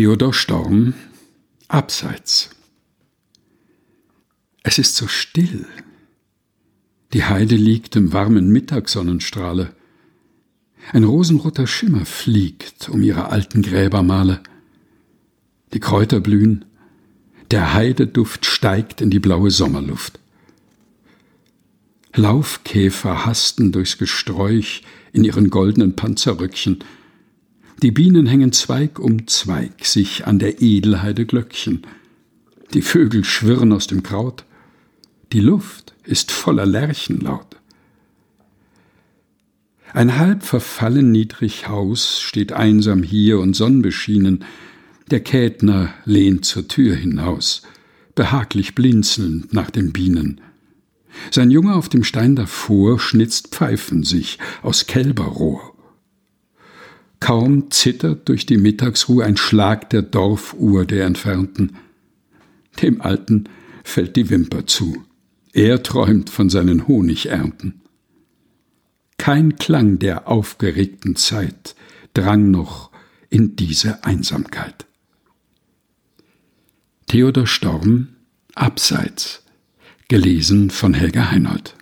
Theodor Storm Abseits Es ist so still. Die Heide liegt im warmen Mittagssonnenstrahle. Ein rosenroter Schimmer fliegt um ihre alten Gräbermale. Die Kräuter blühen, der Heideduft steigt in die blaue Sommerluft. Laufkäfer hasten durchs Gesträuch in ihren goldenen Panzerröckchen. Die Bienen hängen Zweig um Zweig sich an der Edelheide Glöckchen. Die Vögel schwirren aus dem Kraut. Die Luft ist voller Lerchenlaut. Ein halb verfallen niedrig Haus steht einsam hier und sonnenbeschienen. Der Kätner lehnt zur Tür hinaus, behaglich blinzelnd nach den Bienen. Sein Junge auf dem Stein davor schnitzt Pfeifen sich aus Kälberrohr. Kaum zittert durch die Mittagsruhe ein Schlag der Dorfuhr der Entfernten. Dem Alten fällt die Wimper zu. Er träumt von seinen Honigernten. Kein Klang der aufgeregten Zeit drang noch in diese Einsamkeit. Theodor Storm Abseits gelesen von Helga Heinold